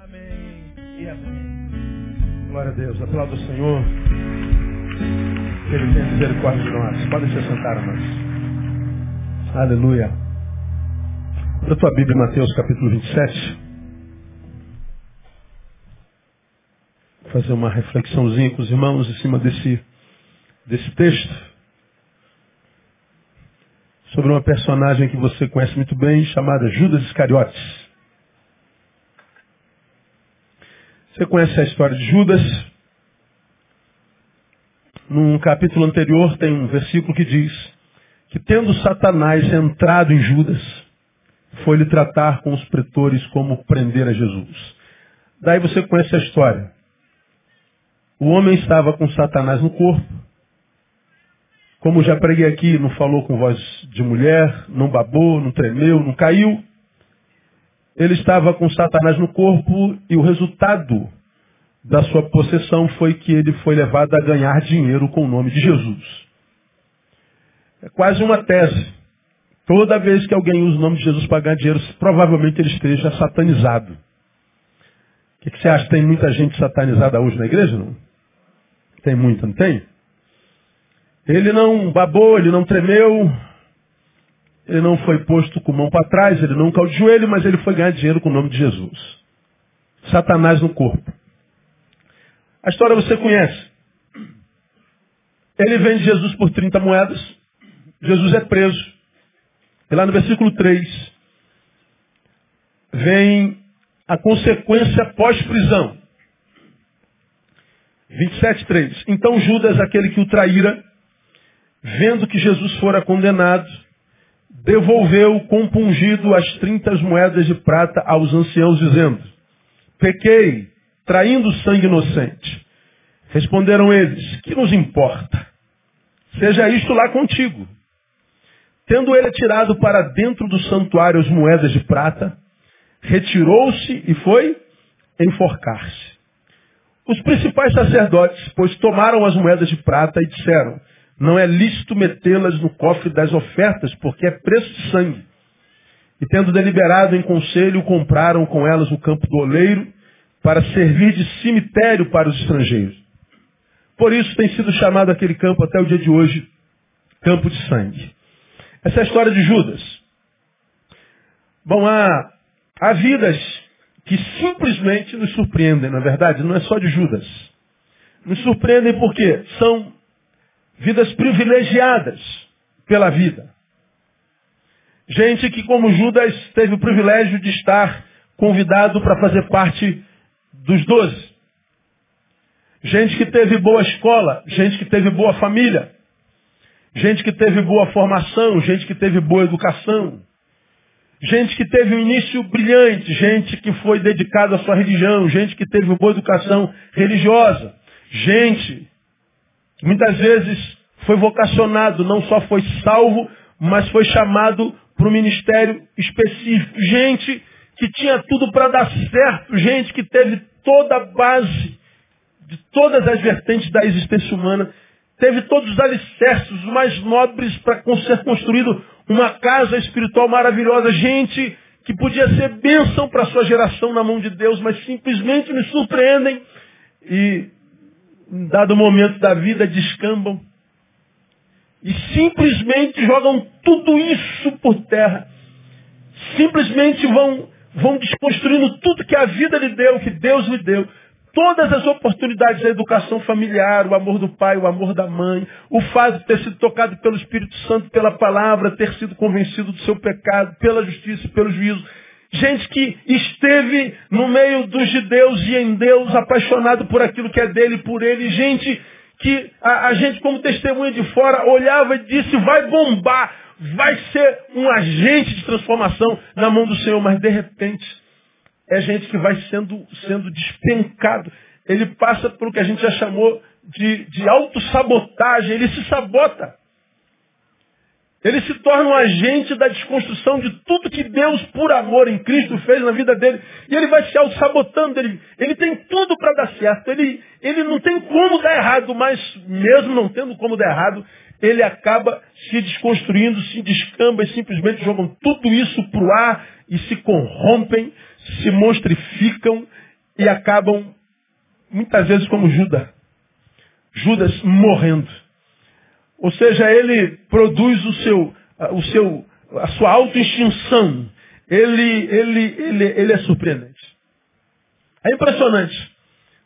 Amém e amém. Glória a Deus. Aplauda o Senhor. Ele tenha misericórdia de nós. Podem se sentar, amados. Aleluia. Da tua Bíblia, Mateus capítulo 27. Vou fazer uma reflexãozinha com os irmãos em cima desse, desse texto. Sobre uma personagem que você conhece muito bem, chamada Judas Iscariotes. Você conhece a história de Judas? Num capítulo anterior tem um versículo que diz que tendo Satanás entrado em Judas, foi-lhe tratar com os pretores como prender a Jesus. Daí você conhece a história. O homem estava com Satanás no corpo. Como já preguei aqui, não falou com voz de mulher, não babou, não tremeu, não caiu ele estava com Satanás no corpo e o resultado da sua possessão foi que ele foi levado a ganhar dinheiro com o nome de Jesus. É quase uma tese. Toda vez que alguém usa o nome de Jesus para ganhar dinheiro, provavelmente ele esteja satanizado. O que, que você acha? Tem muita gente satanizada hoje na igreja? Não? Tem muita, não tem? Ele não babou, ele não tremeu, ele não foi posto com mão para trás, ele não caiu de joelho, mas ele foi ganhar dinheiro com o nome de Jesus. Satanás no corpo. A história você conhece. Ele vende Jesus por 30 moedas. Jesus é preso. E lá no versículo 3 vem a consequência pós-prisão. 27.3. Então Judas, aquele que o traíra, vendo que Jesus fora condenado, devolveu compungido as trinta moedas de prata aos anciãos, dizendo, pequei, traindo sangue inocente. Responderam eles, que nos importa? Seja isto lá contigo. Tendo ele tirado para dentro do santuário as moedas de prata, retirou-se e foi enforcar-se. Os principais sacerdotes, pois tomaram as moedas de prata e disseram, não é lícito metê-las no cofre das ofertas, porque é preço de sangue. E tendo deliberado em conselho, compraram com elas o campo do oleiro para servir de cemitério para os estrangeiros. Por isso tem sido chamado aquele campo até o dia de hoje, campo de sangue. Essa é a história de Judas. Bom, há, há vidas que simplesmente nos surpreendem, na verdade, não é só de Judas. Nos surpreendem porque são vidas privilegiadas pela vida. Gente que, como Judas, teve o privilégio de estar convidado para fazer parte dos doze. Gente que teve boa escola, gente que teve boa família, gente que teve boa formação, gente que teve boa educação, gente que teve um início brilhante, gente que foi dedicada à sua religião, gente que teve boa educação religiosa, gente Muitas vezes foi vocacionado, não só foi salvo, mas foi chamado para um ministério específico. Gente que tinha tudo para dar certo, gente que teve toda a base de todas as vertentes da existência humana, teve todos os alicerces, mais nobres para ser construído uma casa espiritual maravilhosa. Gente que podia ser bênção para sua geração na mão de Deus, mas simplesmente nos surpreendem e em dado momento da vida, descambam e simplesmente jogam tudo isso por terra. Simplesmente vão, vão desconstruindo tudo que a vida lhe deu, que Deus lhe deu. Todas as oportunidades da educação familiar, o amor do pai, o amor da mãe, o fato de ter sido tocado pelo Espírito Santo, pela palavra, ter sido convencido do seu pecado, pela justiça pelo juízo. Gente que esteve no meio dos judeus e em Deus, apaixonado por aquilo que é dele, por ele. Gente que a, a gente, como testemunha de fora, olhava e disse, vai bombar, vai ser um agente de transformação na mão do Senhor. Mas de repente, é gente que vai sendo, sendo despencado. Ele passa pelo que a gente já chamou de, de autossabotagem, ele se sabota. Ele se torna um agente da desconstrução de tudo que Deus, por amor em Cristo, fez na vida dele. E ele vai se auto-sabotando. Ele, ele tem tudo para dar certo. Ele, ele não tem como dar errado, mas mesmo não tendo como dar errado, ele acaba se desconstruindo, se descamba e simplesmente jogam tudo isso para o ar e se corrompem, se monstrificam e acabam muitas vezes como Judas. Judas morrendo. Ou seja, ele produz o seu, o seu, a sua autoextinção. Ele, ele, ele, ele é surpreendente. É impressionante.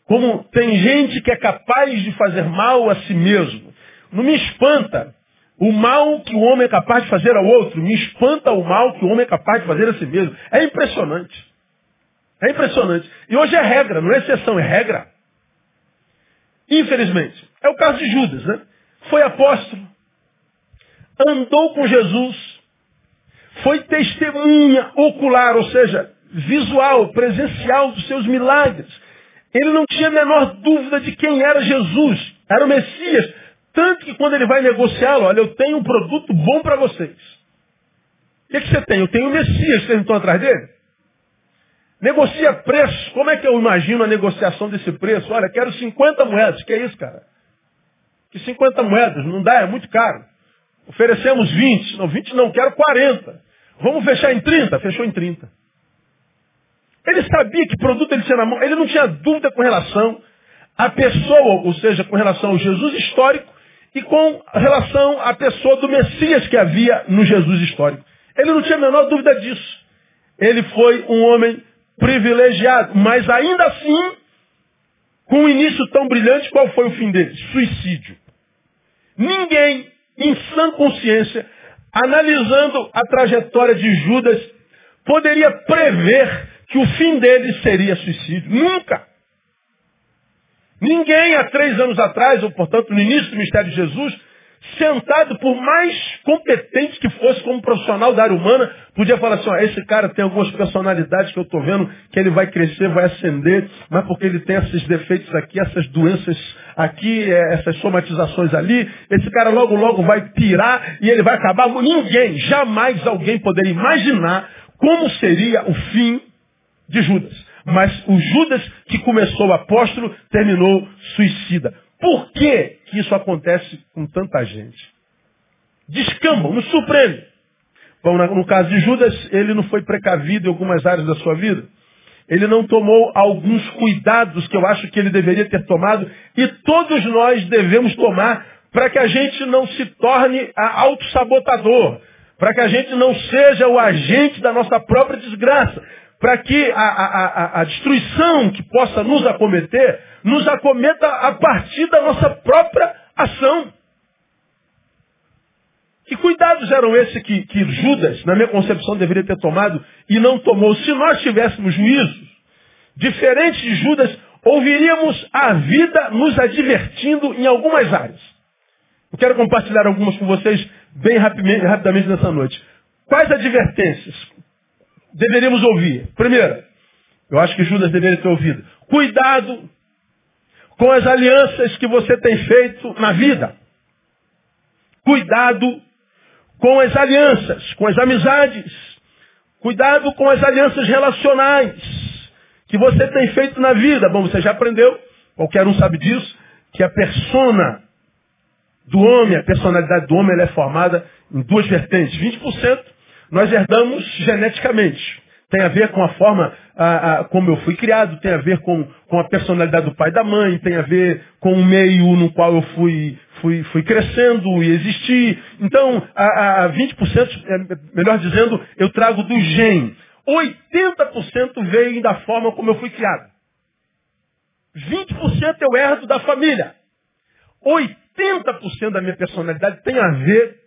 Como tem gente que é capaz de fazer mal a si mesmo. Não me espanta o mal que o homem é capaz de fazer ao outro. Me espanta o mal que o homem é capaz de fazer a si mesmo. É impressionante. É impressionante. E hoje é regra, não é exceção, é regra. Infelizmente. É o caso de Judas, né? Foi apóstolo, andou com Jesus, foi testemunha ocular, ou seja, visual, presencial dos seus milagres. Ele não tinha a menor dúvida de quem era Jesus. Era o Messias. Tanto que quando ele vai negociá-lo, olha, eu tenho um produto bom para vocês. O que, que, você tem? Eu tenho o Messias, vocês não estão atrás dele? Negocia preço. Como é que eu imagino a negociação desse preço? Olha, quero 50 moedas. Que é isso, cara? Que 50 moedas? Não dá, é muito caro. Oferecemos 20. Não, 20 não, quero 40. Vamos fechar em 30? Fechou em 30. Ele sabia que produto ele tinha na mão. Ele não tinha dúvida com relação à pessoa, ou seja, com relação ao Jesus histórico e com relação à pessoa do Messias que havia no Jesus histórico. Ele não tinha a menor dúvida disso. Ele foi um homem privilegiado, mas ainda assim, com um início tão brilhante, qual foi o fim dele? Suicídio. Ninguém, em sã consciência, analisando a trajetória de Judas, poderia prever que o fim dele seria suicídio. Nunca. Ninguém há três anos atrás, ou portanto no início do mistério de Jesus, sentado por mais competente que fosse como profissional da área humana, podia falar assim, ó, esse cara tem algumas personalidades que eu estou vendo que ele vai crescer, vai ascender, mas porque ele tem esses defeitos aqui, essas doenças aqui, é, essas somatizações ali, esse cara logo, logo vai pirar e ele vai acabar. Ninguém, jamais alguém poderia imaginar como seria o fim de Judas. Mas o Judas que começou o apóstolo terminou suicida. Por que, que isso acontece com tanta gente? Descambam, nos surpreende. Bom, no caso de Judas, ele não foi precavido em algumas áreas da sua vida. Ele não tomou alguns cuidados que eu acho que ele deveria ter tomado e todos nós devemos tomar para que a gente não se torne autossabotador, para que a gente não seja o agente da nossa própria desgraça, para que a, a, a, a, destruição que possa nos acometer, nos acometa a partir da nossa própria ação. Que cuidados eram esses que, que Judas, na minha concepção, deveria ter tomado e não tomou? Se nós tivéssemos juízos diferentes de Judas, ouviríamos a vida nos advertindo em algumas áreas. Eu quero compartilhar algumas com vocês bem rapidamente, rapidamente nessa noite. Quais advertências? Deveríamos ouvir? Primeiro, eu acho que Judas deveria ter ouvido. Cuidado com as alianças que você tem feito na vida. Cuidado com as alianças, com as amizades. Cuidado com as alianças relacionais que você tem feito na vida. Bom, você já aprendeu, qualquer um sabe disso, que a persona do homem, a personalidade do homem, ela é formada em duas vertentes. 20% nós herdamos geneticamente. Tem a ver com a forma a, a, como eu fui criado, tem a ver com, com a personalidade do pai e da mãe, tem a ver com o meio no qual eu fui, fui, fui crescendo e existi. Então, a, a 20%, é, melhor dizendo, eu trago do gene. 80% vem da forma como eu fui criado. 20% eu herdo da família. 80% da minha personalidade tem a ver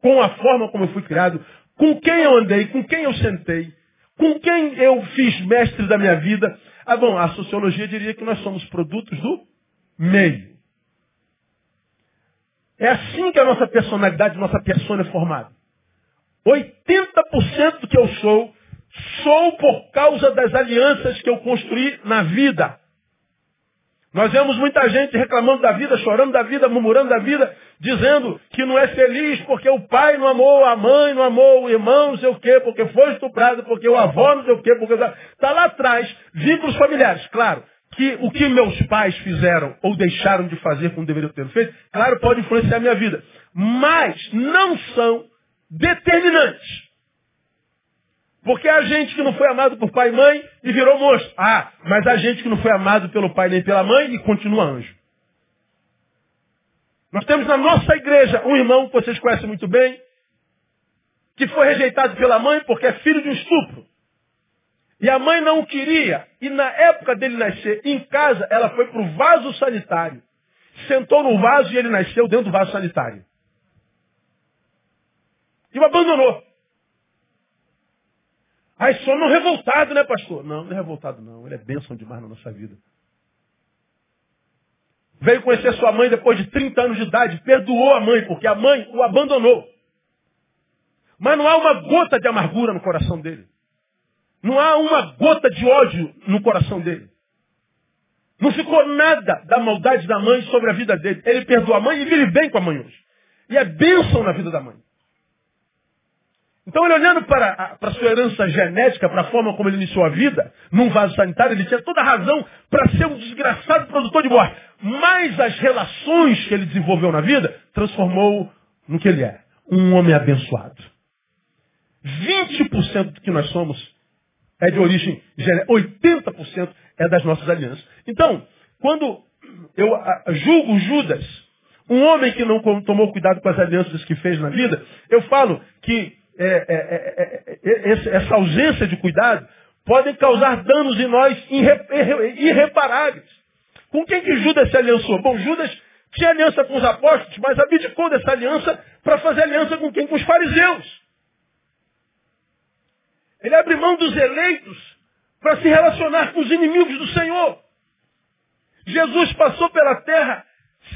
com a forma como eu fui criado, com quem eu andei, com quem eu sentei, com quem eu fiz mestre da minha vida. Ah, bom, a sociologia diria que nós somos produtos do meio. É assim que a nossa personalidade, nossa persona é formada. 80% do que eu sou, sou por causa das alianças que eu construí na vida. Nós vemos muita gente reclamando da vida, chorando da vida, murmurando da vida, dizendo que não é feliz porque o pai não amou a mãe, não amou o irmão, não sei o quê, porque foi estuprado, porque o avô não sei o quê, porque... Está lá atrás, vínculos familiares, claro. Que o que meus pais fizeram ou deixaram de fazer como deveriam ter feito, claro, pode influenciar a minha vida. Mas não são determinantes. Porque há gente que não foi amado por pai e mãe e virou monstro. Ah, mas há gente que não foi amado pelo pai nem pela mãe e continua anjo. Nós temos na nossa igreja um irmão que vocês conhecem muito bem, que foi rejeitado pela mãe porque é filho de um estupro. E a mãe não o queria. E na época dele nascer em casa, ela foi para o vaso sanitário. Sentou no vaso e ele nasceu dentro do vaso sanitário. E o abandonou. Aí só não revoltado, né, pastor? Não, não é revoltado, não. Ele é bênção demais na nossa vida. Veio conhecer sua mãe depois de 30 anos de idade, perdoou a mãe, porque a mãe o abandonou. Mas não há uma gota de amargura no coração dele. Não há uma gota de ódio no coração dele. Não ficou nada da maldade da mãe sobre a vida dele. Ele perdoa a mãe e vive bem com a mãe hoje. E é bênção na vida da mãe. Então ele olhando para a sua herança genética, para a forma como ele iniciou a vida, num vaso sanitário, ele tinha toda a razão para ser um desgraçado produtor de morte. Mas as relações que ele desenvolveu na vida transformou no que ele é. Um homem abençoado. 20% do que nós somos é de origem genética. 80% é das nossas alianças. Então, quando eu julgo Judas, um homem que não tomou cuidado com as alianças que fez na vida, eu falo que é, é, é, essa ausência de cuidado pode causar danos em nós irreparáveis. Com quem que Judas se aliançou? Bom, Judas tinha aliança com os apóstolos, mas abdicou dessa aliança para fazer aliança com quem? Com os fariseus. Ele abre mão dos eleitos para se relacionar com os inimigos do Senhor. Jesus passou pela terra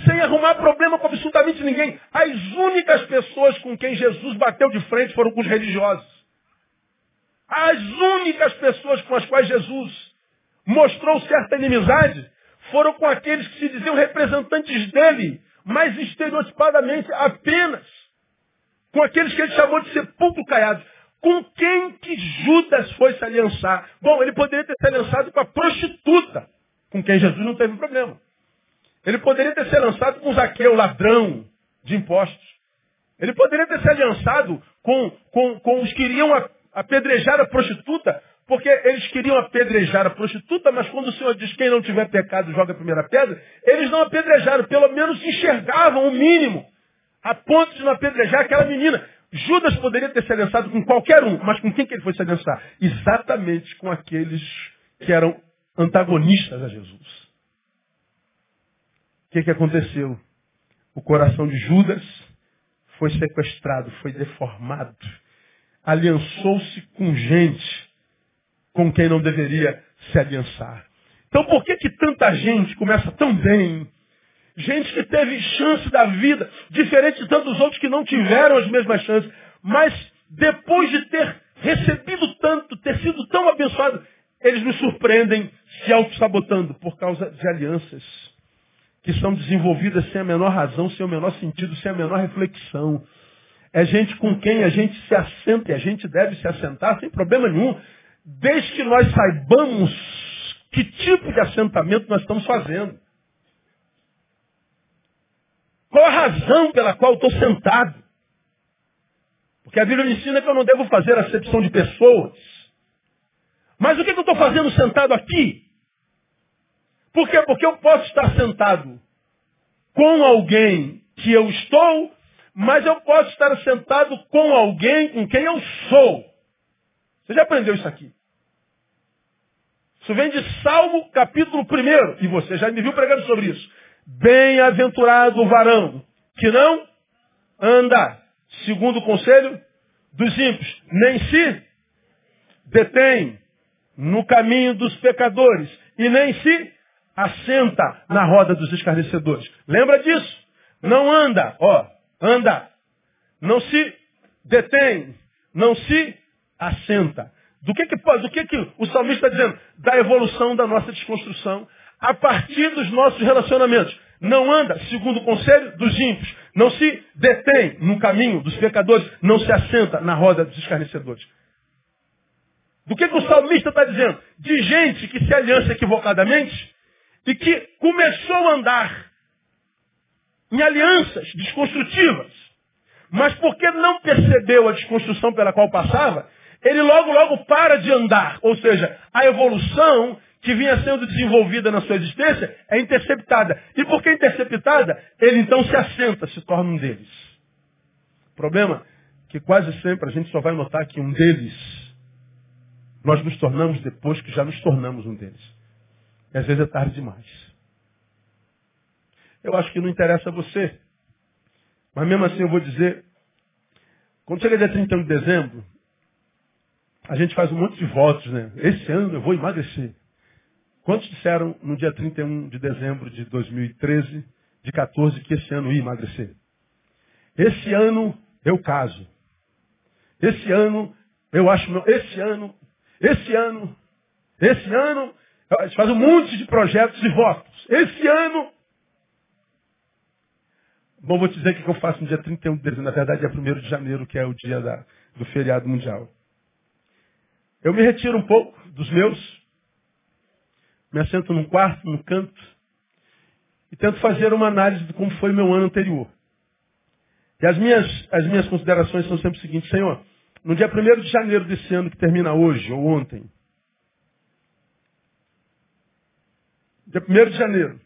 sem arrumar problema com absolutamente ninguém. As únicas pessoas com quem Jesus bateu de frente foram com os religiosos. As únicas pessoas com as quais Jesus mostrou certa inimizade foram com aqueles que se diziam representantes dele, mas estereotipadamente apenas com aqueles que ele chamou de sepulcro caiados. Com quem que Judas foi se aliançar? Bom, ele poderia ter se aliançado com a prostituta, com quem Jesus não teve problema. Ele poderia ter se aliançado com Zaqueu, ladrão de impostos. Ele poderia ter se aliançado com, com, com os que iriam apedrejar a prostituta, porque eles queriam apedrejar a prostituta, mas quando o Senhor diz quem não tiver pecado joga a primeira pedra, eles não apedrejaram, pelo menos enxergavam o mínimo, a ponto de não apedrejar aquela menina. Judas poderia ter se aliançado com qualquer um, mas com quem que ele foi se aliançar? Exatamente com aqueles que eram antagonistas a Jesus. O que, que aconteceu? O coração de Judas foi sequestrado, foi deformado. Aliançou-se com gente com quem não deveria se aliançar. Então por que, que tanta gente começa tão bem, Gente que teve chance da vida, diferente de tantos outros que não tiveram as mesmas chances. Mas depois de ter recebido tanto, ter sido tão abençoado, eles nos surpreendem se auto-sabotando por causa de alianças que são desenvolvidas sem a menor razão, sem o menor sentido, sem a menor reflexão. É gente com quem a gente se assenta e a gente deve se assentar sem problema nenhum, desde que nós saibamos que tipo de assentamento nós estamos fazendo. Qual a razão pela qual estou sentado? Porque a Bíblia me ensina que eu não devo fazer acepção de pessoas. Mas o que, que eu estou fazendo sentado aqui? Por quê? Porque eu posso estar sentado com alguém que eu estou, mas eu posso estar sentado com alguém com quem eu sou. Você já aprendeu isso aqui? Isso vem de Salmo capítulo 1. E você já me viu pregando sobre isso. Bem-aventurado o varão que não anda segundo o conselho dos ímpios, nem se detém no caminho dos pecadores e nem se assenta na roda dos escarnecedores. Lembra disso? Não anda, ó, anda. Não se detém, não se assenta. Do que que, do que, que o salmista está dizendo? Da evolução da nossa desconstrução a partir dos nossos relacionamentos. Não anda segundo o conselho dos ímpios. Não se detém no caminho dos pecadores. Não se assenta na roda dos escarnecedores. Do que, que o salmista está dizendo? De gente que se aliança equivocadamente e que começou a andar em alianças desconstrutivas. Mas porque não percebeu a desconstrução pela qual passava, ele logo, logo para de andar. Ou seja, a evolução que vinha sendo desenvolvida na sua existência é interceptada. E porque é interceptada, ele então se assenta, se torna um deles. O problema é que quase sempre a gente só vai notar que um deles nós nos tornamos depois que já nos tornamos um deles. E às vezes é tarde demais. Eu acho que não interessa a você. Mas mesmo assim eu vou dizer, quando chega dia 31 de dezembro, a gente faz um monte de votos, né? Esse ano eu vou emagrecer. Quantos disseram no dia 31 de dezembro de 2013, de 14, que esse ano ia emagrecer? Esse ano eu caso. Esse ano eu acho, esse ano, esse ano, esse ano, a gente faz um monte de projetos e votos. Esse ano. Bom, vou te dizer o que eu faço no dia 31 de dezembro. Na verdade, é 1 de janeiro, que é o dia da, do feriado mundial. Eu me retiro um pouco dos meus, me assento num quarto, num canto, e tento fazer uma análise de como foi meu ano anterior. E as minhas, as minhas considerações são sempre o seguinte, Senhor, no dia 1 de janeiro desse ano que termina hoje, ou ontem, dia 1 de janeiro,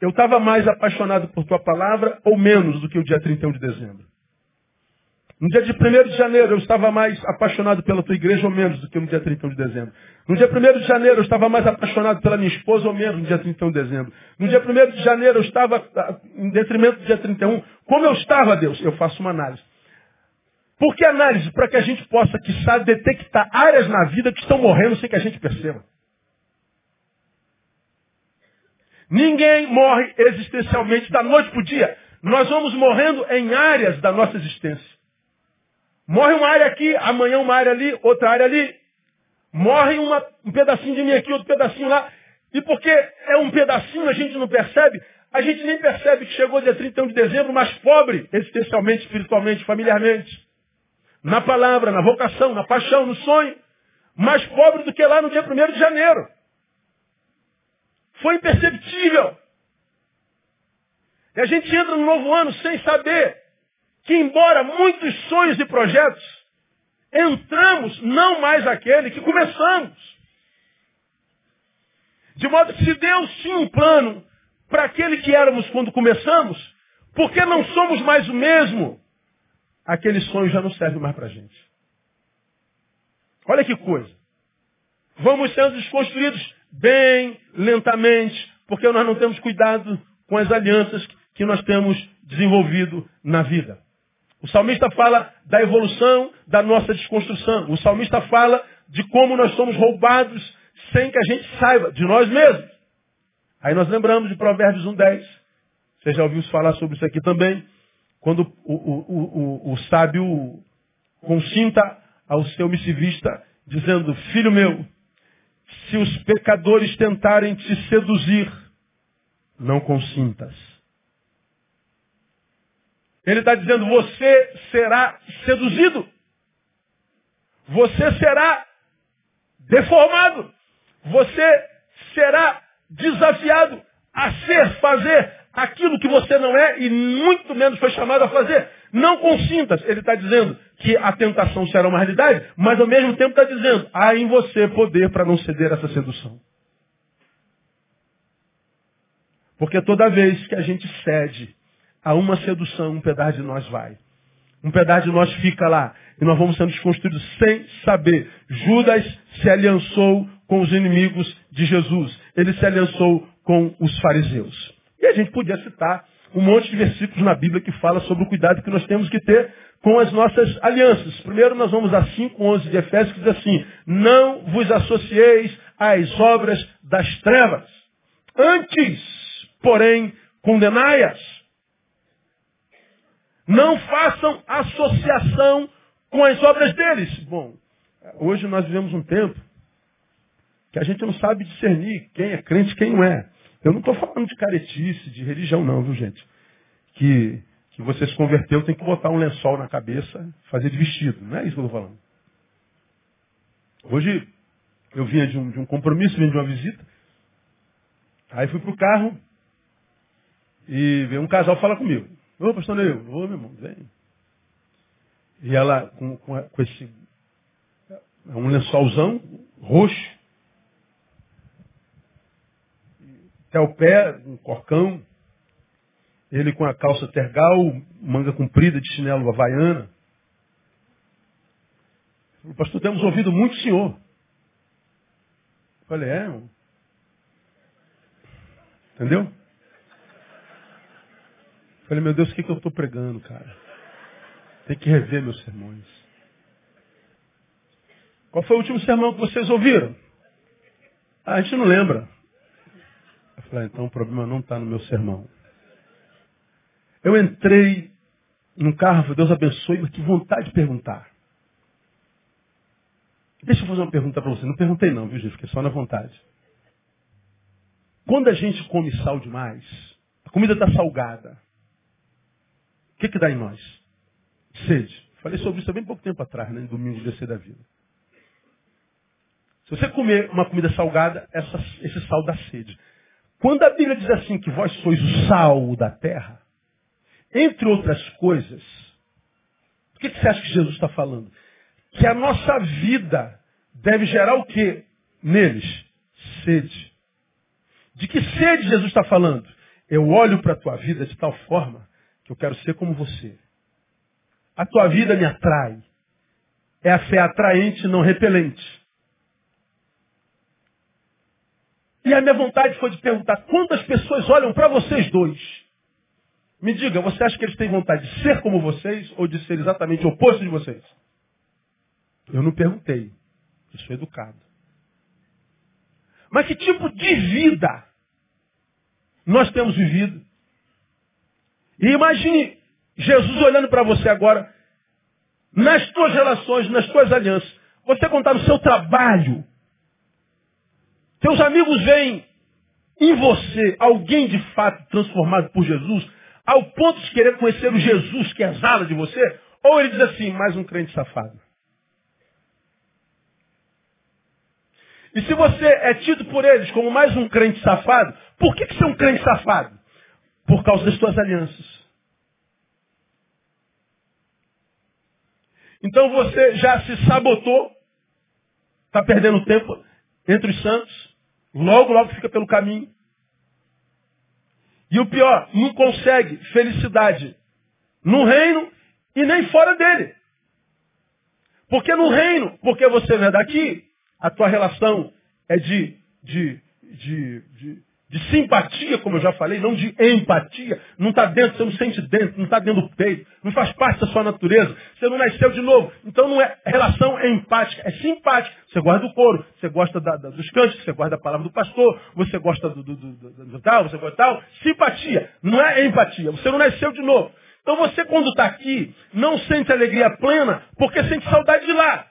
eu estava mais apaixonado por tua palavra ou menos do que o dia 31 de dezembro? No dia de 1 de janeiro eu estava mais apaixonado pela tua igreja ou menos do que no dia 31 de dezembro. No dia 1 de janeiro eu estava mais apaixonado pela minha esposa ou menos no dia 31 de dezembro. No dia 1 de janeiro eu estava, ah, em detrimento do dia 31, como eu estava, Deus? Eu faço uma análise. Por que análise? Para que a gente possa, quiçá, detectar áreas na vida que estão morrendo sem que a gente perceba. Ninguém morre existencialmente da noite para o dia. Nós vamos morrendo em áreas da nossa existência. Morre uma área aqui, amanhã uma área ali, outra área ali. Morre uma, um pedacinho de mim aqui, outro pedacinho lá. E porque é um pedacinho, a gente não percebe. A gente nem percebe que chegou dia 31 de dezembro mais pobre, existencialmente, espiritualmente, familiarmente. Na palavra, na vocação, na paixão, no sonho. Mais pobre do que lá no dia 1 de janeiro. Foi imperceptível. E a gente entra no novo ano sem saber que embora muitos sonhos e projetos, entramos não mais aquele que começamos. De modo que se Deus tinha um plano para aquele que éramos quando começamos, porque não somos mais o mesmo, aquele sonho já não serve mais para a gente. Olha que coisa. Vamos sendo desconstruídos bem lentamente, porque nós não temos cuidado com as alianças que nós temos desenvolvido na vida. O salmista fala da evolução da nossa desconstrução. O salmista fala de como nós somos roubados sem que a gente saiba, de nós mesmos. Aí nós lembramos de Provérbios 1,10. Você já ouviu falar sobre isso aqui também. Quando o, o, o, o, sábio consinta ao seu missivista, dizendo, filho meu, se os pecadores tentarem te seduzir, não consintas. Ele está dizendo, você será seduzido. Você será deformado. Você será desafiado a ser, fazer aquilo que você não é e muito menos foi chamado a fazer. Não consintas. Ele está dizendo que a tentação será uma realidade, mas ao mesmo tempo está dizendo, há em você poder para não ceder a essa sedução. Porque toda vez que a gente cede a uma sedução, um pedaço de nós vai. Um pedaço de nós fica lá. E nós vamos sendo desconstruídos sem saber. Judas se aliançou com os inimigos de Jesus. Ele se aliançou com os fariseus. E a gente podia citar um monte de versículos na Bíblia que fala sobre o cuidado que nós temos que ter com as nossas alianças. Primeiro nós vamos a 5.11 de Efésios que diz assim, não vos associeis às obras das trevas. Antes, porém, condenai-as. Não façam associação com as obras deles. Bom, hoje nós vivemos um tempo que a gente não sabe discernir quem é crente e quem não é. Eu não estou falando de caretice, de religião não, viu gente? Que, que você se converteu, tem que botar um lençol na cabeça, fazer de vestido. Não é isso que eu estou falando. Hoje eu vinha de um, de um compromisso, vinha de uma visita. Aí fui para o carro e veio um casal falar comigo. Ô, pastor Neil, ô, meu irmão, vem. E ela, com, com, com, esse É um lençolzão roxo. Até o pé, um corcão. Ele com a calça tergal, manga comprida de chinelo havaiana. Pastor, temos ouvido muito o senhor. Eu falei, é? Entendeu? Eu falei, meu Deus, o que, que eu estou pregando, cara? Tem que rever meus sermões. Qual foi o último sermão que vocês ouviram? Ah, a gente não lembra. Falei, então o problema não está no meu sermão. Eu entrei num carro, Deus abençoe, mas que vontade de perguntar. Deixa eu fazer uma pergunta para você. Não perguntei não, viu, gente? Fiquei só na vontade. Quando a gente come sal demais, a comida está salgada. O que, que dá em nós? Sede. Falei sobre isso há bem pouco tempo atrás, né? Domingo de da vida. Se você comer uma comida salgada, essa, esse sal dá sede. Quando a Bíblia diz assim que vós sois o sal da terra, entre outras coisas, o que, você acha que Jesus está falando? Que a nossa vida deve gerar o que neles? Sede. De que sede Jesus está falando? Eu olho para a tua vida de tal forma que eu quero ser como você. A tua vida me atrai. É a fé atraente, não repelente. E a minha vontade foi de perguntar quantas pessoas olham para vocês dois. Me diga, você acha que eles têm vontade de ser como vocês ou de ser exatamente o oposto de vocês? Eu não perguntei. Eu sou educado. Mas que tipo de vida nós temos vivido? E imagine Jesus olhando para você agora, nas tuas relações, nas tuas alianças. Você contar no seu trabalho, seus amigos veem em você alguém de fato transformado por Jesus, ao ponto de querer conhecer o Jesus que exala de você, ou ele diz assim, mais um crente safado. E se você é tido por eles como mais um crente safado, por que, que você é um crente safado? Por causa das suas alianças. Então você já se sabotou, está perdendo tempo entre os santos, Logo, logo fica pelo caminho. E o pior, não consegue felicidade no reino e nem fora dele. Porque no reino, porque você não é daqui, a tua relação é de, de, de, de de simpatia, como eu já falei, não de empatia. Não está dentro, você não sente dentro, não está dentro do peito, não faz parte da sua natureza. Você não nasceu de novo. Então não é relação empática, é simpática. Você gosta do couro, você gosta da, da, dos cantos, você gosta da palavra do pastor, você gosta do, do, do, do tal, você gosta tal. Simpatia, não é empatia. Você não nasceu de novo. Então você, quando está aqui, não sente alegria plena porque sente saudade de lá.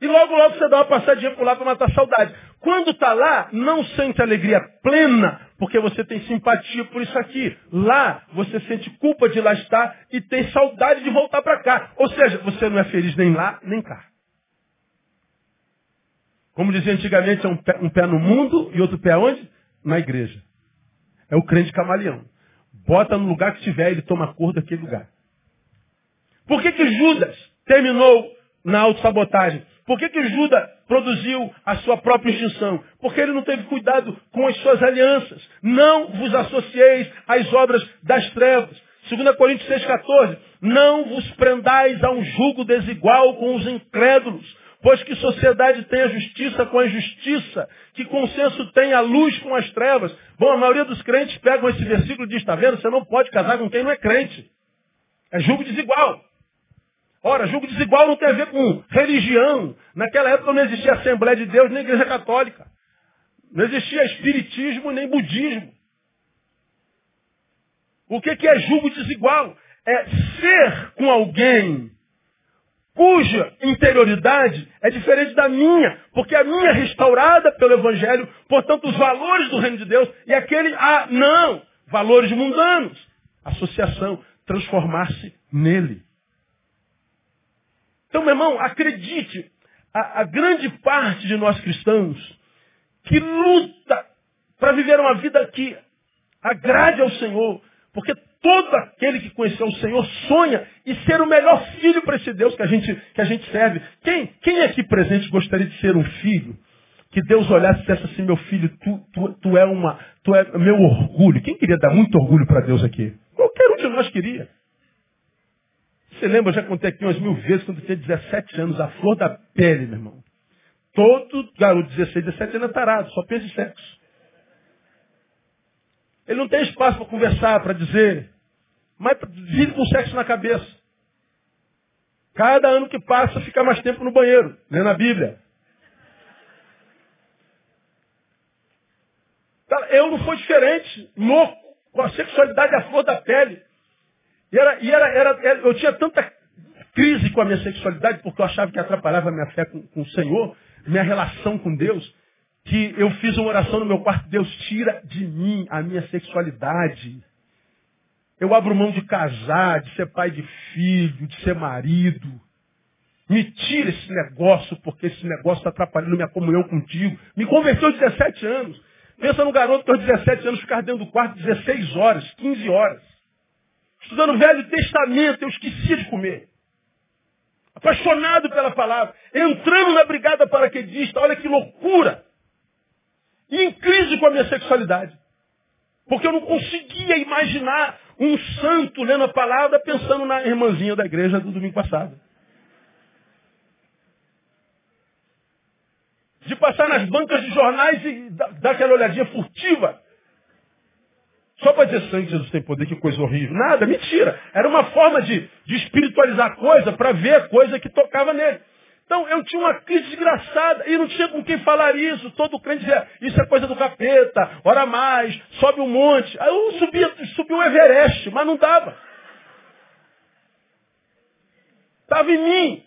E logo, logo você dá uma passadinha por lá para matar a saudade. Quando está lá, não sente alegria plena, porque você tem simpatia por isso aqui. Lá, você sente culpa de lá estar e tem saudade de voltar para cá. Ou seja, você não é feliz nem lá, nem cá. Como dizia antigamente, é um pé, um pé no mundo e outro pé onde? Na igreja. É o crente camaleão. Bota no lugar que estiver, ele toma cor daquele lugar. Por que, que Judas terminou na autossabotagem? Por que, que Judas produziu a sua própria extinção? Porque ele não teve cuidado com as suas alianças. Não vos associeis às obras das trevas. 2 Coríntios 6,14. Não vos prendais a um jugo desigual com os incrédulos. Pois que sociedade tem a justiça com a injustiça? Que consenso tem a luz com as trevas? Bom, a maioria dos crentes pegam esse versículo e diz, está vendo? Você não pode casar com quem não é crente. É jugo desigual. Ora, julgo desigual não tem a ver com religião. Naquela época não existia Assembleia de Deus nem Igreja Católica. Não existia espiritismo nem budismo. O que, que é julgo desigual? É ser com alguém cuja interioridade é diferente da minha, porque a minha é restaurada pelo Evangelho, portanto os valores do reino de Deus, e aquele, ah, não, valores mundanos. Associação, transformar-se nele. Então, meu irmão, acredite, a, a grande parte de nós cristãos que luta para viver uma vida que agrade ao Senhor, porque todo aquele que conheceu o Senhor sonha em ser o melhor filho para esse Deus que a gente, que a gente serve. Quem, quem aqui presente gostaria de ser um filho? Que Deus olhasse e dissesse assim, meu filho, tu, tu, tu, é uma, tu é meu orgulho. Quem queria dar muito orgulho para Deus aqui? Qualquer um de nós queria. Você lembra, eu já contei aqui umas mil vezes, quando eu tinha 17 anos, a flor da pele, meu irmão. Todo garoto de 16, 17 anos é tarado, só pensa em sexo. Ele não tem espaço para conversar, para dizer, mas vive com sexo na cabeça. Cada ano que passa, fica mais tempo no banheiro, lendo a Bíblia. Eu não fui diferente, louco, com a sexualidade à flor da pele. E, era, e era, era, eu tinha tanta crise com a minha sexualidade, porque eu achava que atrapalhava a minha fé com, com o Senhor, minha relação com Deus, que eu fiz uma oração no meu quarto, Deus tira de mim a minha sexualidade. Eu abro mão de casar, de ser pai de filho, de ser marido. Me tira esse negócio, porque esse negócio está atrapalhando minha comunhão contigo. Me converteu aos 17 anos. Pensa no garoto que aos 17 anos ficar dentro do quarto 16 horas, 15 horas. Estudando o Velho Testamento, eu esquecia de comer apaixonado pela palavra, entrando na brigada paraquedista, olha que loucura. E em crise com a minha sexualidade. Porque eu não conseguia imaginar um santo lendo a palavra pensando na irmãzinha da igreja do domingo passado. De passar nas bancas de jornais e dar aquela olhadinha furtiva só para dizer sangue Jesus tem poder, que coisa horrível. Nada, mentira. Era uma forma de, de espiritualizar a coisa para ver a coisa que tocava nele. Então eu tinha uma crise desgraçada e não tinha com quem falar isso. Todo crente dizia, isso é coisa do capeta, ora mais, sobe um monte. Aí eu subia, subi o Everest, mas não dava. Estava em mim.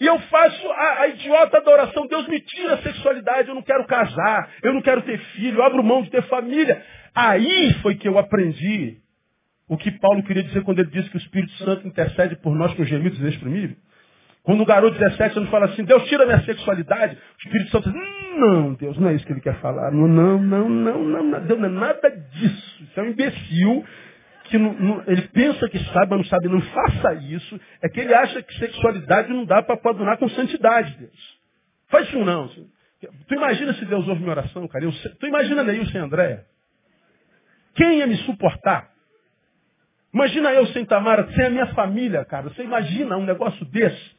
E eu faço a, a, idiota adoração. Deus me tira a sexualidade, eu não quero casar, eu não quero ter filho, eu abro mão de ter família. Aí foi que eu aprendi o que Paulo queria dizer quando ele disse que o Espírito Santo intercede por nós com gemidos inexprimíveis. Quando o garoto de 17 anos fala assim, Deus tira minha sexualidade, o Espírito Santo diz, não, Deus, não é isso que ele quer falar. Não, não, não, não, não, Deus não é nada disso. Isso é um imbecil que não, não, ele pensa que sabe, mas não sabe, não faça isso. É que ele acha que sexualidade não dá para coadunar com santidade, Deus. Faz isso não. Tu imagina se Deus ouve minha oração, cara? Eu, tu imagina o sem Andréia? Quem ia me suportar? Imagina eu sem Tamara, sem a minha família, cara. Você imagina um negócio desse?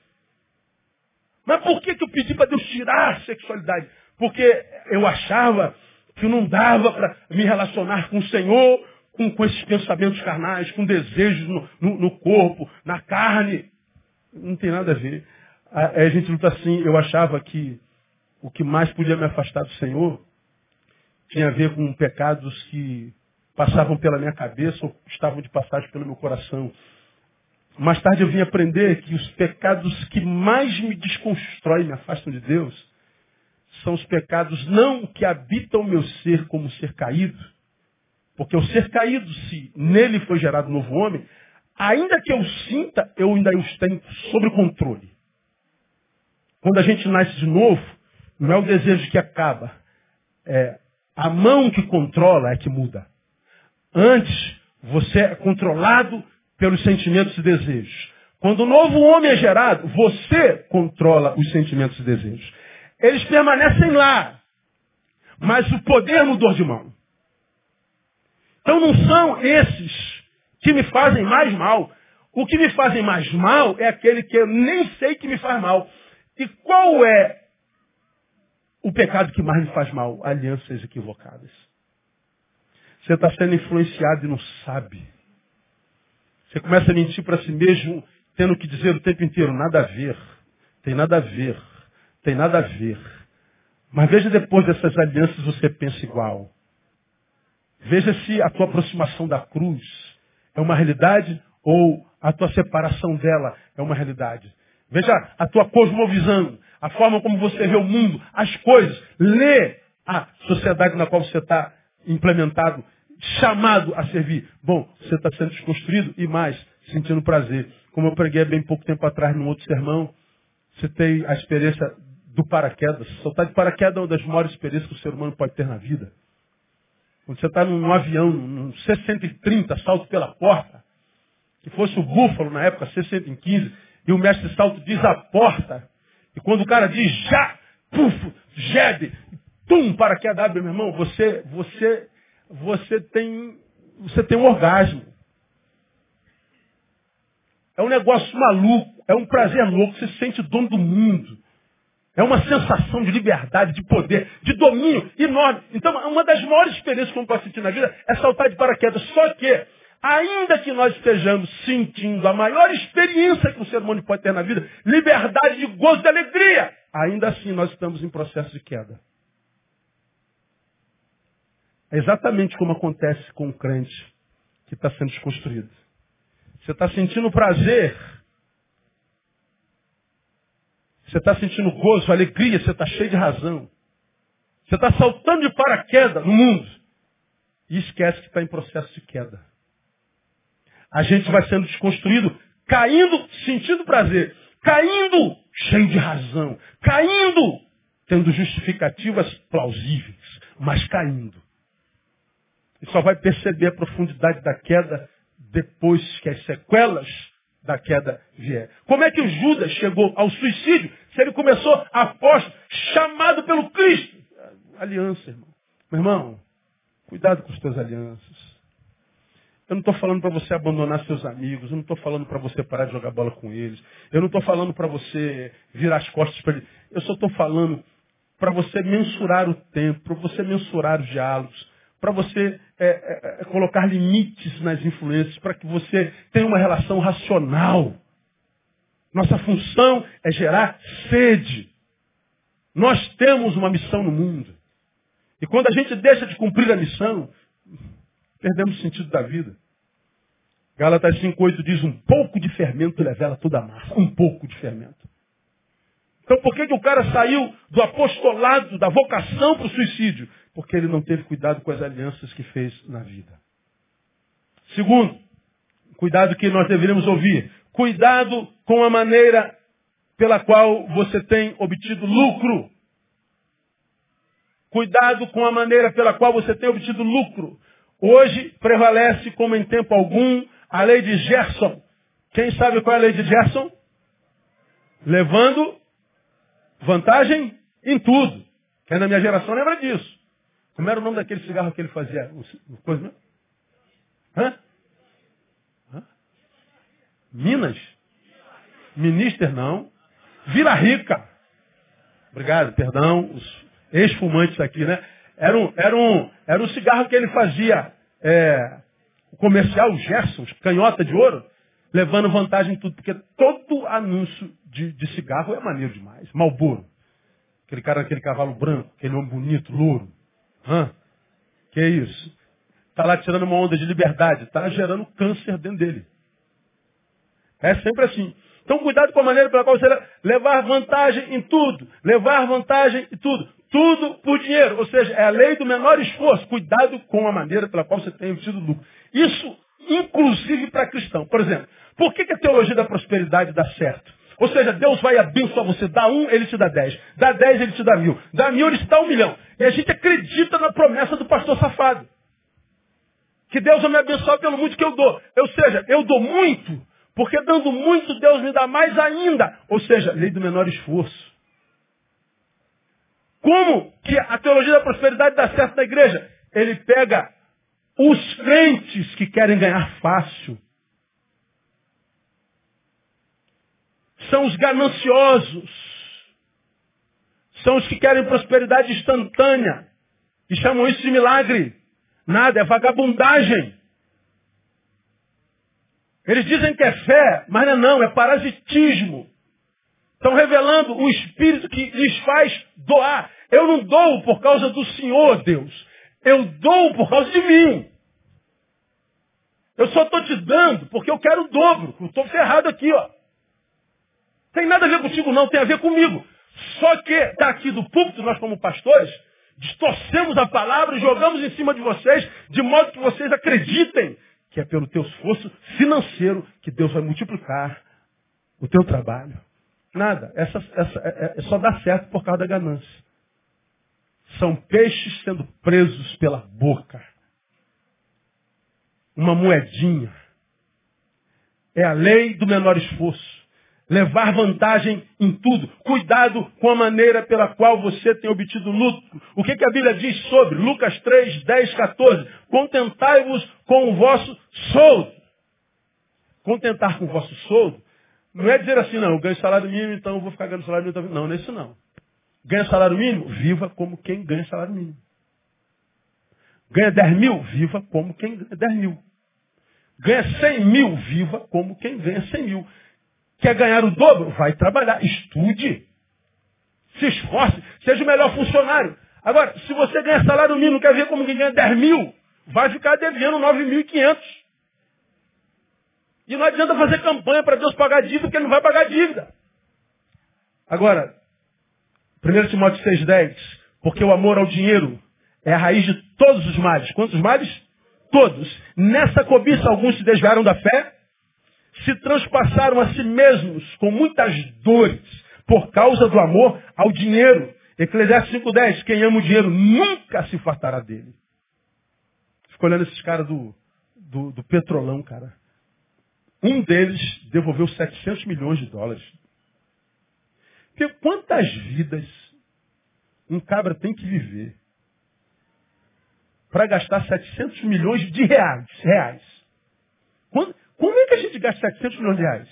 Mas por que, que eu pedi para Deus tirar a sexualidade? Porque eu achava que não dava para me relacionar com o Senhor com, com esses pensamentos carnais, com desejos no, no, no, corpo, na carne. Não tem nada a ver. A, a gente luta assim, eu achava que o que mais podia me afastar do Senhor tinha a ver com pecados que passavam pela minha cabeça ou estavam de passagem pelo meu coração. Mais tarde eu vim aprender que os pecados que mais me desconstroem, me afastam de Deus, são os pecados não que habitam o meu ser como ser caído, porque o ser caído, se nele foi gerado um novo homem, ainda que eu sinta, eu ainda os tenho sob controle. Quando a gente nasce de novo, não é o desejo que acaba, é a mão que controla é que muda. Antes, você é controlado pelos sentimentos e desejos. Quando o novo homem é gerado, você controla os sentimentos e desejos. Eles permanecem lá, mas o poder mudou de mão. Então não são esses que me fazem mais mal. O que me fazem mais mal é aquele que eu nem sei que me faz mal. E qual é o pecado que mais me faz mal? Alianças equivocadas. Você está sendo influenciado e não sabe. Você começa a mentir para si mesmo, tendo que dizer o tempo inteiro, nada a ver, tem nada a ver, tem nada a ver. Mas veja depois dessas alianças você pensa igual. Veja se a tua aproximação da cruz é uma realidade ou a tua separação dela é uma realidade. Veja a tua cosmovisão, a forma como você vê o mundo, as coisas. Lê a sociedade na qual você está implementado, chamado a servir. Bom, você está sendo desconstruído e mais, sentindo prazer. Como eu preguei bem pouco tempo atrás num outro sermão, você tem a experiência do paraquedas. Soltar de paraquedas é uma das maiores experiências que o ser humano pode ter na vida. Quando você está num avião, num C-130, salto pela porta, que fosse o búfalo na época, C-115, e o mestre salto diz a porta, e quando o cara diz já, puf, jebe, tum, para que abre, meu irmão, você, você, você tem, você tem um orgasmo. É um negócio maluco, é um prazer louco, você se sente dono do mundo. É uma sensação de liberdade, de poder, de domínio enorme. Então, uma das maiores experiências que eu posso sentir na vida é saltar de paraquedas. Só que, ainda que nós estejamos sentindo a maior experiência que um ser humano pode ter na vida, liberdade de gozo, de alegria, ainda assim nós estamos em processo de queda. É exatamente como acontece com o crente que está sendo desconstruído. Você está sentindo prazer você está sentindo gozo, alegria, você está cheio de razão. Você está saltando de paraquedas no mundo. E esquece que está em processo de queda. A gente vai sendo desconstruído, caindo, sentindo prazer, caindo, cheio de razão, caindo, tendo justificativas plausíveis, mas caindo. E só vai perceber a profundidade da queda depois que as sequelas da queda vier. Como é que o Judas chegou ao suicídio se ele começou após chamado pelo Cristo? Aliança, irmão. Meu irmão, cuidado com as tuas alianças. Eu não estou falando para você abandonar seus amigos. Eu não estou falando para você parar de jogar bola com eles. Eu não estou falando para você virar as costas para eles. Eu só estou falando para você mensurar o tempo, para você mensurar os diálogos, para você é, é, é, colocar limites nas influências, para que você tenha uma relação racional. Nossa função é gerar sede. Nós temos uma missão no mundo. E quando a gente deixa de cumprir a missão, perdemos o sentido da vida. Gálatas 5,8 diz, um pouco de fermento levela toda a massa. Um pouco de fermento. Então por que, que o cara saiu do apostolado, da vocação para o suicídio? Porque ele não teve cuidado com as alianças que fez na vida. Segundo, cuidado que nós deveríamos ouvir. Cuidado com a maneira pela qual você tem obtido lucro. Cuidado com a maneira pela qual você tem obtido lucro. Hoje prevalece, como em tempo algum, a lei de Gerson. Quem sabe qual é a lei de Gerson? Levando vantagem em tudo. Quem é da minha geração lembra disso. Como era o nome daquele cigarro que ele fazia? Coisa, Hã? Hã? Minas? Minister não. Vila Rica. Obrigado, perdão. Os ex-fumantes aqui, né? Era um, era, um, era um cigarro que ele fazia, é, o comercial, o Gerson, canhota de ouro, levando vantagem em tudo, porque todo anúncio de, de cigarro é maneiro demais. Malboro. Aquele cara, aquele cavalo branco, aquele homem bonito, louro. Hã? Que é isso? Está lá tirando uma onda de liberdade, está gerando câncer dentro dele. É sempre assim. Então cuidado com a maneira pela qual você levar vantagem em tudo. Levar vantagem em tudo. Tudo por dinheiro. Ou seja, é a lei do menor esforço. Cuidado com a maneira pela qual você tem obtido lucro. Isso, inclusive para cristão. Por exemplo, por que, que a teologia da prosperidade dá certo? Ou seja, Deus vai abençoar você. Dá um, ele te dá dez. Dá dez, ele te dá mil. Dá mil, ele te dá um milhão. E a gente acredita na promessa do pastor safado. Que Deus vai me abençoar pelo muito que eu dou. Ou seja, eu dou muito, porque dando muito, Deus me dá mais ainda. Ou seja, lei do menor esforço. Como que a teologia da prosperidade dá certo na igreja? Ele pega os crentes que querem ganhar fácil são os gananciosos. São os que querem prosperidade instantânea. E chamam isso de milagre. Nada, é vagabundagem. Eles dizem que é fé, mas não é não, é parasitismo. Estão revelando o espírito que lhes faz doar. Eu não dou por causa do Senhor, Deus. Eu dou por causa de mim. Eu só estou te dando porque eu quero o dobro. Estou ferrado aqui, ó. Tem nada a ver contigo não, tem a ver comigo. Só que daqui do púlpito, nós como pastores, distorcemos a palavra e jogamos em cima de vocês, de modo que vocês acreditem que é pelo teu esforço financeiro que Deus vai multiplicar o teu trabalho. Nada. Essa, essa, é, é, só dá certo por causa da ganância. São peixes sendo presos pela boca. uma moedinha. É a lei do menor esforço. Levar vantagem em tudo. Cuidado com a maneira pela qual você tem obtido lucro. O que, que a Bíblia diz sobre? Lucas 3, 10, 14. Contentai-vos com o vosso soldo. Contentar com o vosso soldo não é dizer assim, não, eu ganho salário mínimo, então eu vou ficar ganhando salário mínimo. Não, não é isso não. Ganha salário mínimo? Viva como quem ganha salário mínimo. Ganha 10 mil? Viva como quem ganha 10 mil. Ganha 100 mil? Viva como quem ganha 100 mil. Quer ganhar o dobro? Vai trabalhar. Estude. Se esforce. Seja o melhor funcionário. Agora, se você ganha salário mínimo, quer ver como quem ganha 10 mil, vai ficar devendo 9.500. E não adianta fazer campanha para Deus pagar dívida, porque ele não vai pagar dívida. Agora, 1 Timóteo 6,10, porque o amor ao dinheiro é a raiz de todos os males. Quantos males? Todos. Nessa cobiça alguns se desviaram da fé, se transpassaram a si mesmos com muitas dores por causa do amor ao dinheiro. Eclesiastes 5,10, quem ama o dinheiro nunca se fartará dele. Fico olhando esses caras do, do, do petrolão, cara. Um deles devolveu 700 milhões de dólares. Porque quantas vidas um cabra tem que viver para gastar 700 milhões de reais? reais? Quando, como é que a gente gasta 700 milhões de reais?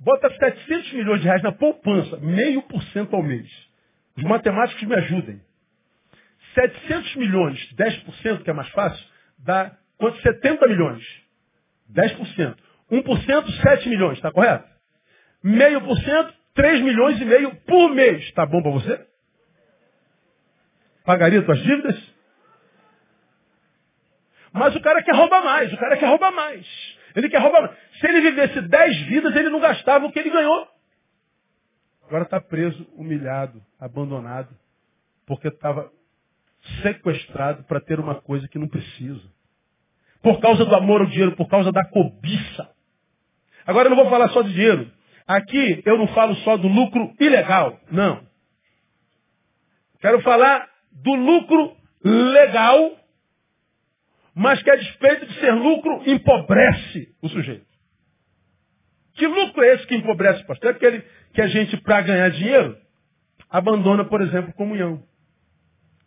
Bota 700 milhões de reais na poupança, meio por cento ao mês. Os matemáticos me ajudem. 700 milhões, 10%, que é mais fácil, dá quanto? 70 milhões. 10%. 1%, 7 milhões, está correto? Meio por cento, 3 milhões e meio por mês. Está bom para você? Pagaria suas dívidas? Mas o cara quer roubar mais, o cara quer roubar mais. Ele quer roubar mais. Se ele vivesse 10 vidas, ele não gastava o que ele ganhou. Agora está preso, humilhado, abandonado, porque estava sequestrado para ter uma coisa que não precisa. Por causa do amor ao dinheiro, por causa da cobiça. Agora eu não vou falar só de dinheiro. Aqui eu não falo só do lucro ilegal. Não. Quero falar do lucro legal, mas que a despeito de ser lucro, empobrece o sujeito. Que lucro é esse que empobrece, pastor? É aquele que a gente, para ganhar dinheiro, abandona, por exemplo, comunhão.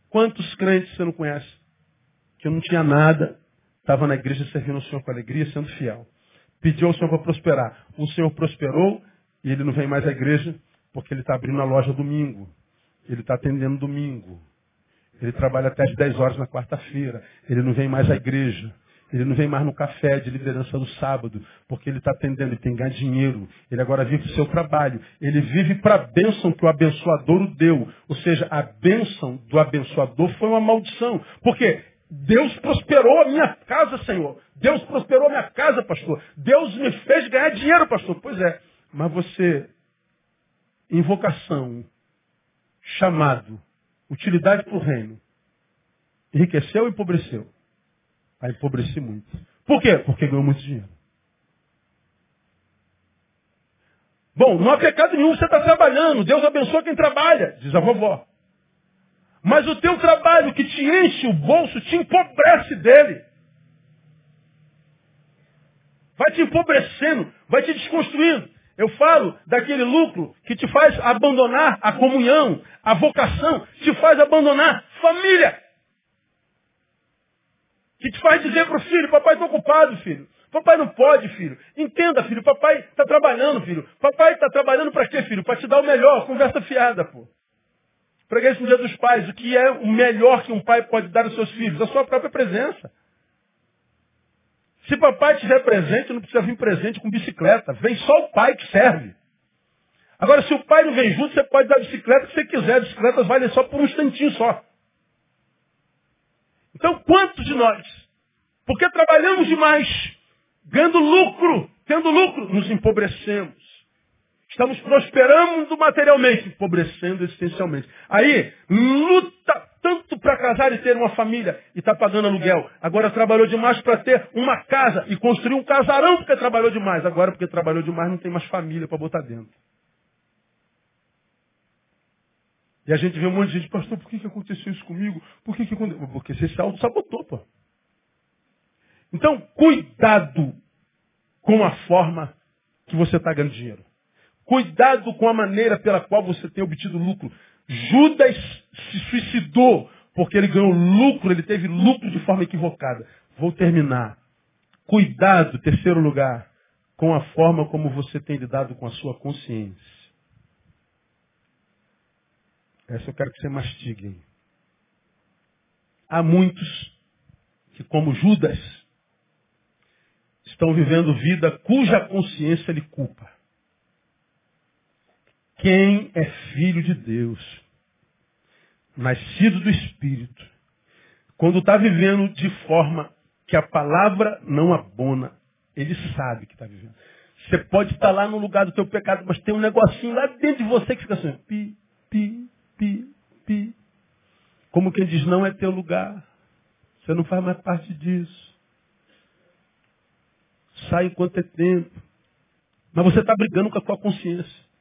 Quantos crentes você não conhece? Que não tinha nada, estava na igreja servindo o Senhor com alegria, sendo fiel. Pediu ao Senhor para prosperar. O Senhor prosperou, e ele não vem mais à igreja porque ele está abrindo a loja domingo. Ele está atendendo domingo. Ele trabalha até as 10 horas na quarta-feira. Ele não vem mais à igreja. Ele não vem mais no café de liderança no sábado, porque ele está atendendo, ele tem que ganhar dinheiro. Ele agora vive o seu trabalho. Ele vive para a bênção que o abençoador o deu. Ou seja, a bênção do abençoador foi uma maldição. Porque Deus prosperou a minha casa, Senhor. Deus prosperou a minha casa, pastor. Deus me fez ganhar dinheiro, pastor. Pois é. Mas você, invocação, chamado, utilidade para o reino, enriqueceu ou empobreceu? Aí empobreci muito. Por quê? Porque ganhou muito dinheiro. Bom, não há pecado nenhum, você está trabalhando. Deus abençoa quem trabalha, diz a vovó. Mas o teu trabalho que te enche o bolso te empobrece dele. Vai te empobrecendo, vai te desconstruindo. Eu falo daquele lucro que te faz abandonar a comunhão, a vocação, te faz abandonar família. Que te faz dizer para o filho, papai está ocupado, filho. Papai não pode, filho. Entenda, filho, papai está trabalhando, filho. Papai está trabalhando para quê, filho? Para te dar o melhor, conversa fiada, pô. Preguei isso no dia dos pais. O que é o melhor que um pai pode dar aos seus filhos? A sua própria presença. Se papai tiver presente, não precisa vir presente com bicicleta. Vem só o pai que serve. Agora, se o pai não vem junto, você pode dar a bicicleta que você quiser. A bicicleta vale só por um instantinho só. Então, quantos de nós, porque trabalhamos demais, ganhando lucro, tendo lucro, nos empobrecemos. Estamos prosperando materialmente, empobrecendo existencialmente. Aí, luta tanto para casar e ter uma família e está pagando aluguel. Agora trabalhou demais para ter uma casa e construir um casarão porque trabalhou demais. Agora, porque trabalhou demais, não tem mais família para botar dentro. E a gente vê um monte de gente, pastor, por que, que aconteceu isso comigo? Por que, que aconteceu? Porque você se auto-sabotou, pô. Então, cuidado com a forma que você está ganhando dinheiro. Cuidado com a maneira pela qual você tem obtido lucro. Judas se suicidou porque ele ganhou lucro, ele teve lucro de forma equivocada. Vou terminar. Cuidado, terceiro lugar, com a forma como você tem lidado com a sua consciência. Essa eu quero que você mastigue. Há muitos que, como Judas, estão vivendo vida cuja consciência lhe culpa. Quem é filho de Deus, nascido do Espírito, quando está vivendo de forma que a palavra não abona, ele sabe que está vivendo. Você pode estar lá no lugar do teu pecado, mas tem um negocinho lá dentro de você que fica assim, pi, pi, pi, pi. Como quem diz, não é teu lugar. Você não faz mais parte disso. Sai enquanto é tempo. Mas você está brigando com a tua consciência.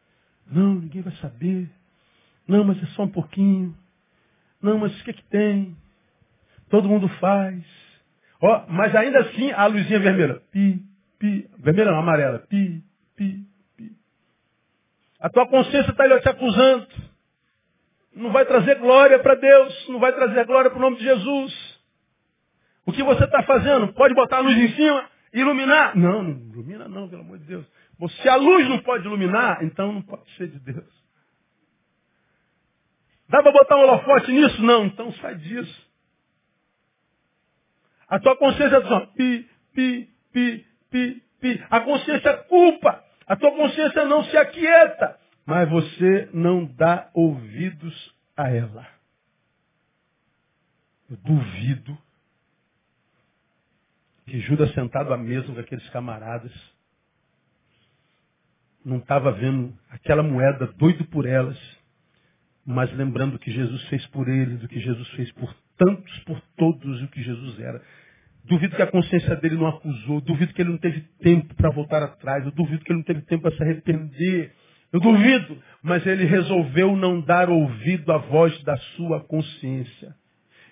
Não, ninguém vai saber. Não, mas é só um pouquinho. Não, mas o que, é que tem? Todo mundo faz. Ó, mas ainda assim a luzinha vermelha. Pi, pi. Vermelha não, amarela. Pi, pi, pi. A tua consciência está te acusando. Não vai trazer glória para Deus. Não vai trazer glória para o nome de Jesus. O que você está fazendo? Pode botar a luz em cima? Iluminar? Não, não ilumina não, pelo amor de Deus. Se a luz não pode iluminar, então não pode ser de Deus. Dá para botar um holofote nisso? Não, então sai disso. A tua consciência diz, ó, pi, pi, pi, pi, pi. A consciência culpa. A tua consciência não se aquieta. Mas você não dá ouvidos a ela. Eu duvido que Judas sentado à mesa com aqueles camaradas não estava vendo aquela moeda doido por elas, mas lembrando o que Jesus fez por eles, do que Jesus fez por tantos, por todos, e o que Jesus era. Duvido que a consciência dele não acusou, duvido que ele não teve tempo para voltar atrás, eu duvido que ele não teve tempo para se arrepender. Eu duvido, mas ele resolveu não dar ouvido à voz da sua consciência.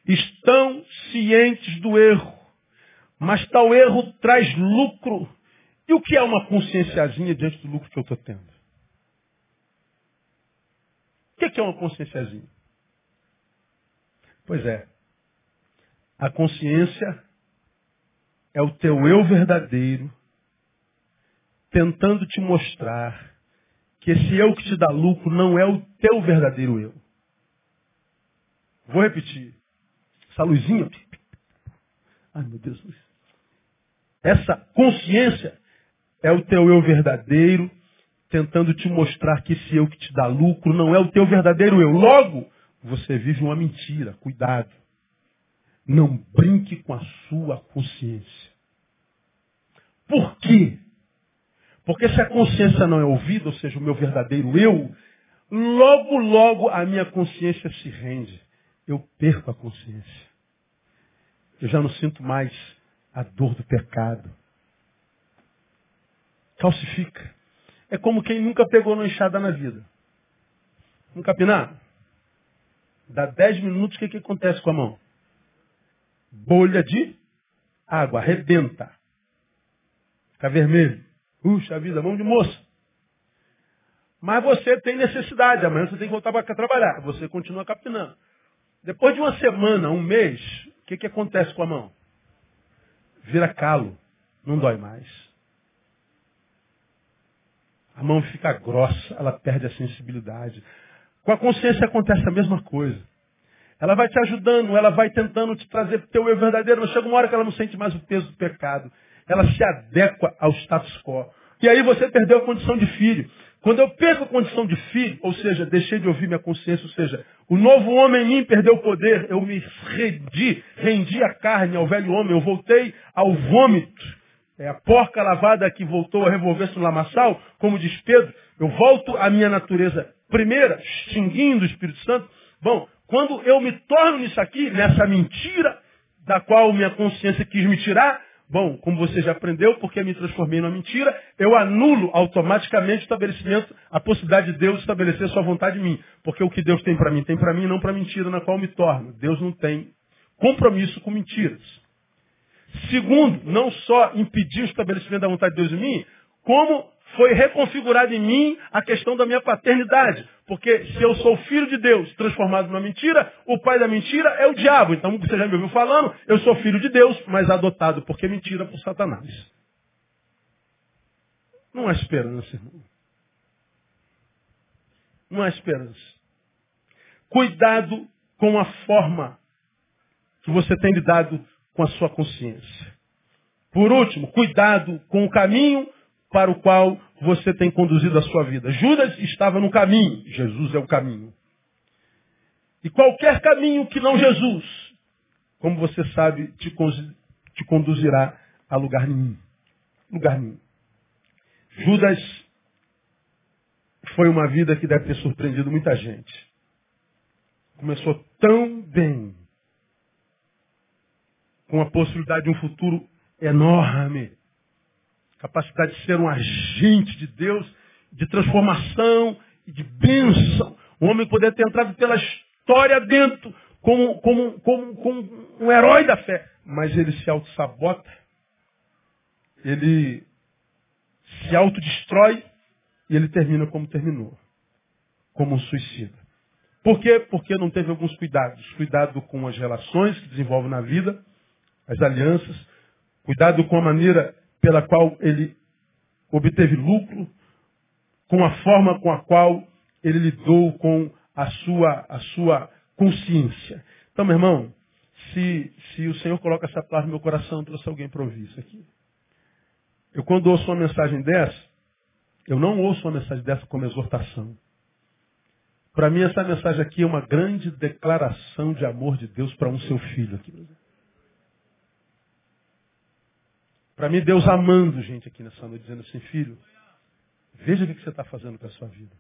Estão cientes do erro, mas tal erro traz lucro e o que é uma conscienciazinha diante do lucro que eu estou tendo? O que é uma conscienciazinha? Pois é. A consciência é o teu eu verdadeiro tentando te mostrar que esse eu que te dá lucro não é o teu verdadeiro eu. Vou repetir. Essa luzinha. Ai, meu Deus. Essa consciência é o teu eu verdadeiro, tentando te mostrar que esse eu que te dá lucro não é o teu verdadeiro eu. Logo, você vive uma mentira. Cuidado. Não brinque com a sua consciência. Por quê? Porque se a consciência não é ouvida, ou seja, o meu verdadeiro eu, logo, logo a minha consciência se rende. Eu perco a consciência. Eu já não sinto mais a dor do pecado calcifica. É como quem nunca pegou uma enxada na vida. Um capinar. Dá dez minutos, o que, que acontece com a mão? Bolha de água, arrebenta. Fica vermelho. Puxa vida, mão de moça. Mas você tem necessidade, amanhã você tem que voltar para trabalhar. Você continua capinando. Depois de uma semana, um mês, o que, que acontece com a mão? Vira calo, não dói mais. A mão fica grossa, ela perde a sensibilidade. Com a consciência acontece a mesma coisa. Ela vai te ajudando, ela vai tentando te trazer teu eu verdadeiro, mas chega uma hora que ela não sente mais o peso do pecado. Ela se adequa ao status quo. E aí você perdeu a condição de filho. Quando eu perco a condição de filho, ou seja, deixei de ouvir minha consciência, ou seja, o novo homem em mim perdeu o poder, eu me rendi, rendi a carne ao velho homem, eu voltei ao vômito é a porca lavada que voltou a revolver-se no lamaçal, como diz Pedro, eu volto à minha natureza primeira, extinguindo o Espírito Santo. Bom, quando eu me torno nisso aqui, nessa mentira, da qual minha consciência quis me tirar, bom, como você já aprendeu, porque me transformei numa mentira, eu anulo automaticamente o estabelecimento, a possibilidade de Deus estabelecer sua vontade em mim. Porque o que Deus tem para mim, tem para mim, não para mentira na qual me torno. Deus não tem compromisso com mentiras. Segundo, não só impedir o estabelecimento da vontade de Deus em mim, como foi reconfigurada em mim a questão da minha paternidade. Porque se eu sou filho de Deus, transformado numa mentira, o pai da mentira é o diabo. Então, você já me ouviu falando, eu sou filho de Deus, mas adotado porque mentira por Satanás. Não há esperança, irmão. Não há esperança. Cuidado com a forma que você tem lidado com a sua consciência. Por último, cuidado com o caminho para o qual você tem conduzido a sua vida. Judas estava no caminho, Jesus é o caminho. E qualquer caminho que não Jesus, como você sabe, te, te conduzirá a lugar nenhum. Lugar nenhum. Judas foi uma vida que deve ter surpreendido muita gente. Começou tão bem, com a possibilidade de um futuro enorme capacidade de ser um agente de Deus, de transformação e de bênção. Um homem poder ter entrado pela história dentro como, como, como, como um herói da fé. Mas ele se auto-sabota, ele se autodestrói e ele termina como terminou. Como um suicida. Por quê? Porque não teve alguns cuidados. Cuidado com as relações que desenvolve na vida, as alianças, cuidado com a maneira pela qual ele obteve lucro, com a forma com a qual ele lidou com a sua, a sua consciência. Então, meu irmão, se, se o Senhor coloca essa palavra no meu coração, trouxe alguém para ouvir isso aqui. Eu quando ouço uma mensagem dessa, eu não ouço uma mensagem dessa como exortação. Para mim, essa mensagem aqui é uma grande declaração de amor de Deus para um seu filho aqui. Para mim, Deus amando gente aqui nessa noite, dizendo assim, filho, veja o que você está fazendo com a sua vida.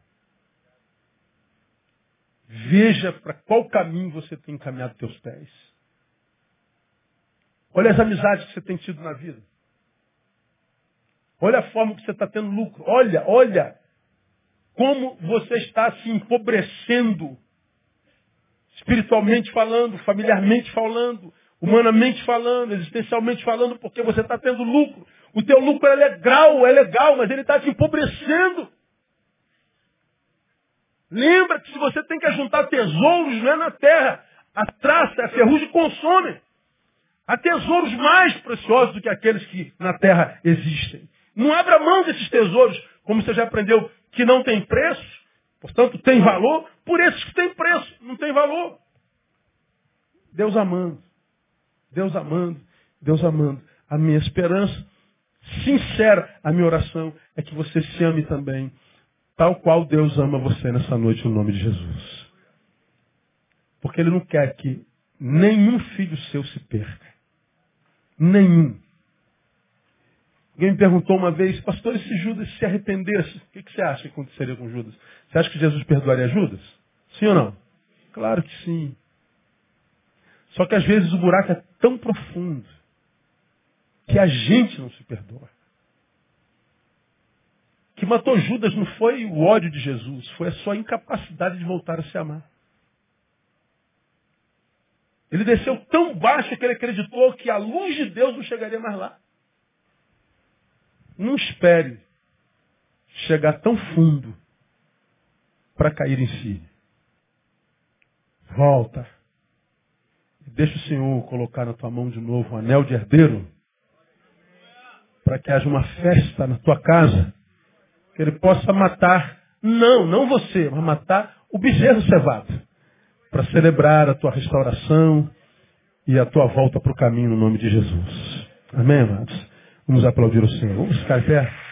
Veja para qual caminho você tem encaminhado teus pés. Olha as amizades que você tem tido na vida. Olha a forma que você está tendo lucro. Olha, olha como você está se empobrecendo, espiritualmente falando, familiarmente falando, humanamente falando, existencialmente falando, porque você está tendo lucro. O teu lucro é legal, é legal, mas ele está te empobrecendo. Lembra que se você tem que juntar tesouros, não é na terra. A traça, a ferrugem consome. Há tesouros mais preciosos do que aqueles que na terra existem. Não abra mão desses tesouros, como você já aprendeu, que não tem preço, portanto tem valor, por esses que têm preço, não tem valor. Deus amando. Deus amando, Deus amando. A minha esperança, sincera, a minha oração é que você se ame também, tal qual Deus ama você nessa noite, no nome de Jesus. Porque Ele não quer que nenhum filho seu se perca. Nenhum. Alguém me perguntou uma vez, pastor, e se Judas se arrependesse? O que, você acha que aconteceria com Judas? Você acha que Jesus perdoaria Judas? Sim ou não? Claro que sim. Só que às vezes o buraco é tão profundo que a gente não se perdoa. O que matou Judas não foi o ódio de Jesus, foi a sua incapacidade de voltar a se amar. Ele desceu tão baixo que ele acreditou que a luz de Deus não chegaria mais lá. Não espere chegar tão fundo para cair em si. Volta. Deixa o Senhor colocar na tua mão de novo um anel de herdeiro, para que haja uma festa na tua casa, que ele possa matar, não, não você, mas matar o bezerro cevado, para celebrar a tua restauração e a tua volta para o caminho no nome de Jesus. Amém, amados? Vamos aplaudir o Senhor. Vamos ficar em.